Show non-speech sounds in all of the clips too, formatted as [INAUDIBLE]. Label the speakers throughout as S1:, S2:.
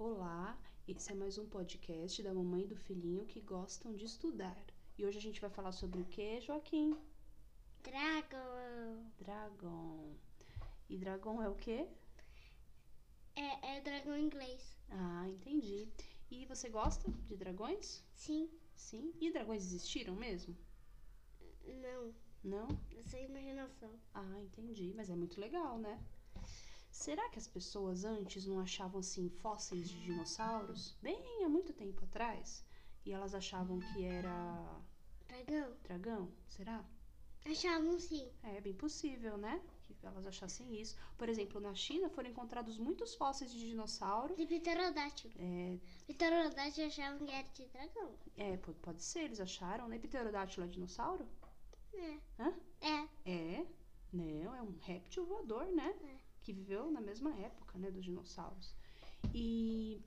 S1: Olá, esse é mais um podcast da mamãe e do filhinho que gostam de estudar. E hoje a gente vai falar sobre o que, Joaquim?
S2: Dragon.
S1: Dragon. E dragon é o quê?
S2: É, é dragão em inglês.
S1: Ah, entendi. E você gosta de dragões?
S2: Sim.
S1: Sim. E dragões existiram mesmo?
S2: Não.
S1: Não?
S2: É imaginação.
S1: Ah, entendi. Mas é muito legal, né? Será que as pessoas antes não achavam assim fósseis de dinossauros? Bem há muito tempo atrás. E elas achavam que era
S2: Dragão?
S1: dragão? Será?
S2: Achavam sim.
S1: É bem possível, né? Que elas achassem isso. Por exemplo, na China foram encontrados muitos fósseis de dinossauro.
S2: De pterodátilo.
S1: É,
S2: Pterodátilo achavam que era de dragão.
S1: é, po- pode ser, eles acharam, né? Pterodátilo é dinossauro?
S2: É.
S1: Hã?
S2: É.
S1: É. Não, é um réptil voador, né?
S2: É.
S1: Que viveu na mesma época, né, dos dinossauros. E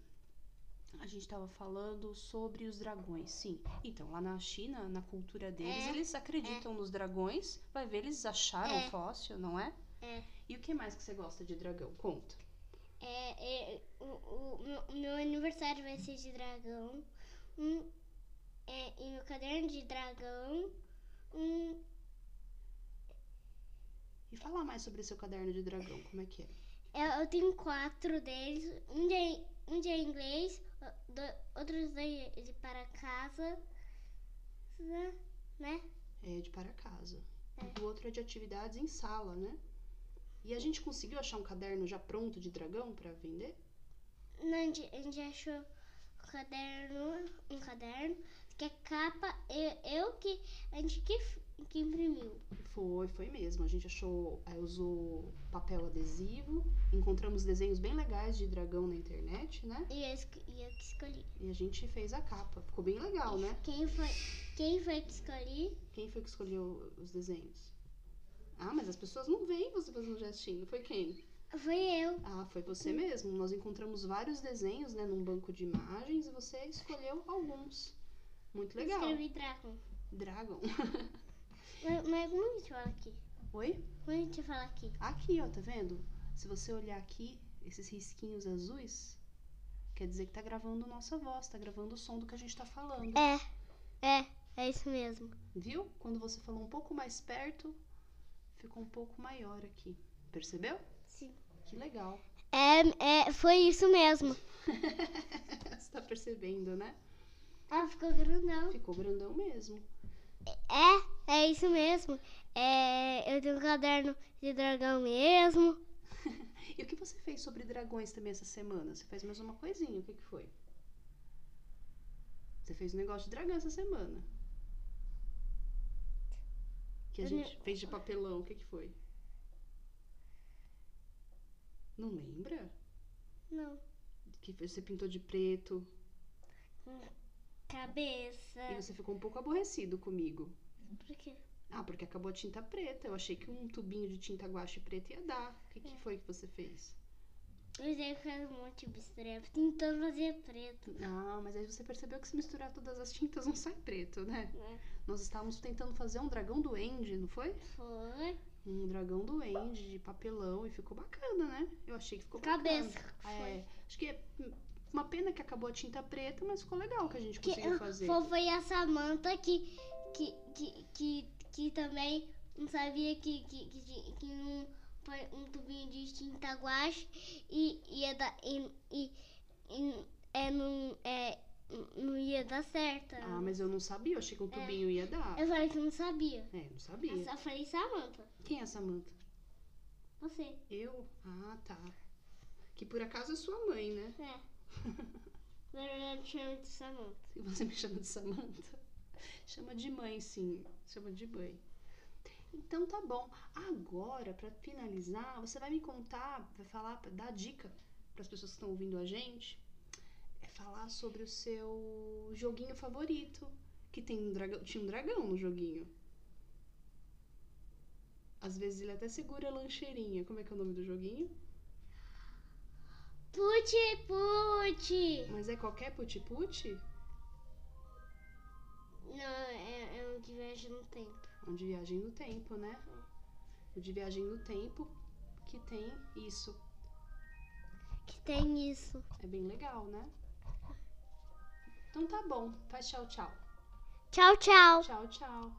S1: a gente estava falando sobre os dragões, sim. Então, lá na China, na cultura deles,
S2: É,
S1: eles acreditam nos dragões. Vai ver, eles acharam
S2: É.
S1: fóssil, não é?
S2: É.
S1: E o que mais que você gosta de dragão? Conta.
S2: É, é, o, o, meu- o meu aniversário vai ser de dragão. Um, é, e meu caderno de dragão. Um,
S1: E falar mais sobre seu caderno de dragão, como é que é?
S2: eu, eu tenho quatro deles. Um de, um de inglês, o- do- outros dois de para casa. Né?
S1: É de para casa.
S2: É.
S1: O outro é de atividades em sala, né? E a gente conseguiu achar um caderno já pronto de dragão para vender?
S2: Não, a gente, a gente achou um caderno, um caderno, que é capa, eu, eu que, a gente que, que imprimiu.
S1: Foi, foi mesmo. A gente achou, aí usou papel adesivo, encontramos desenhos bem legais de dragão na internet, né?
S2: E eu, e eu que escolhi.
S1: E a gente fez a capa. Ficou bem legal, né?
S2: Quem foi, quem foi que escolhi?
S1: Quem foi que escolheu os desenhos? Ah, mas as pessoas não veem você fazendo gestinho. Foi quem?
S2: Foi eu.
S1: Ah, foi você mesmo. Nós encontramos vários desenhos, né, num banco de imagens e você escolheu alguns. Muito legal.
S2: Escrevi Dragon.
S1: Dragon. [LAUGHS]
S2: Mas, mas como a gente fala aqui?
S1: Oi?
S2: Como a gente fala aqui?
S1: Aqui, ó, tá vendo? Se você olhar aqui, esses risquinhos azuis, quer dizer que tá gravando nossa voz, tá gravando o som do que a gente tá falando.
S2: É, é, é isso mesmo.
S1: Viu? Quando você falou um pouco mais perto, ficou um pouco maior aqui. Percebeu?
S2: Sim.
S1: Que legal.
S2: É, é, foi isso mesmo. [LAUGHS]
S1: você tá percebendo, né?
S2: Ah, ficou grandão.
S1: Ficou grandão mesmo.
S2: É, é isso mesmo. É, eu tenho um caderno de dragão mesmo. [LAUGHS]
S1: E o que você fez sobre dragões também essa semana? Você fez mais uma coisinha, o que, que foi? Você fez um negócio de dragão essa semana. Que a
S2: Eu
S1: gente fez de papelão, o que, que foi? Não lembra?
S2: Não.
S1: Que você pintou de preto
S2: Cabeça.
S1: e você ficou um pouco aborrecido comigo.
S2: Por quê?
S1: Ah, porque acabou a tinta preta. Eu achei que um tubinho de tinta guache preta ia dar. O que, que foi que você fez?
S2: Eu usei um monte de mistura tentando fazer preto.
S1: Ah, mas aí você percebeu que se misturar todas as tintas não sai preto, né?
S2: Né?
S1: Nós estávamos tentando fazer um dragão duende, não foi?
S2: Foi.
S1: Um dragão duende de papelão e ficou bacana, né? Eu achei que ficou
S2: Cabeça.
S1: bacana.
S2: Foi.
S1: É, acho que é uma pena que acabou a tinta preta, mas ficou legal que a gente
S2: Que,
S1: conseguiu fazer.
S2: foi, a Samanta que, que, que, que, que também não sabia que, que, que, que, que não foi um tubinho de tinta guache e ia dar. E, e, e, é, não, é, não ia dar certo.
S1: Ah, mas eu não sabia, eu achei que um tubinho ia dar.
S2: Eu falei que eu não sabia.
S1: É, não sabia.
S2: Eu só falei Samanta.
S1: Quem é a Samanta?
S2: Você.
S1: Eu? Ah, tá. Que por acaso é sua mãe, né?
S2: É. [LAUGHS] Na verdade, chama de Samanta.
S1: E você me chama de Samanta? Chama de mãe, sim. Chama de mãe. Então tá bom. Agora, pra finalizar, você vai me contar, vai falar, dar dica para as pessoas que estão ouvindo a gente, é falar sobre o seu joguinho favorito, que tem um dragão, tinha um dragão no joguinho. Às vezes ele até segura a lancheirinha. Como é que é o nome do joguinho?
S2: Puti, puti.
S1: Mas é qualquer puti-puti?
S2: Não, é, é um de viagem no tempo.
S1: Um de viagem no tempo, né? O de viagem no tempo que tem isso.
S2: que tem isso.
S1: É bem legal, né? Então tá bom. Faz tchau, tchau.
S2: Tchau, tchau.
S1: Tchau, tchau.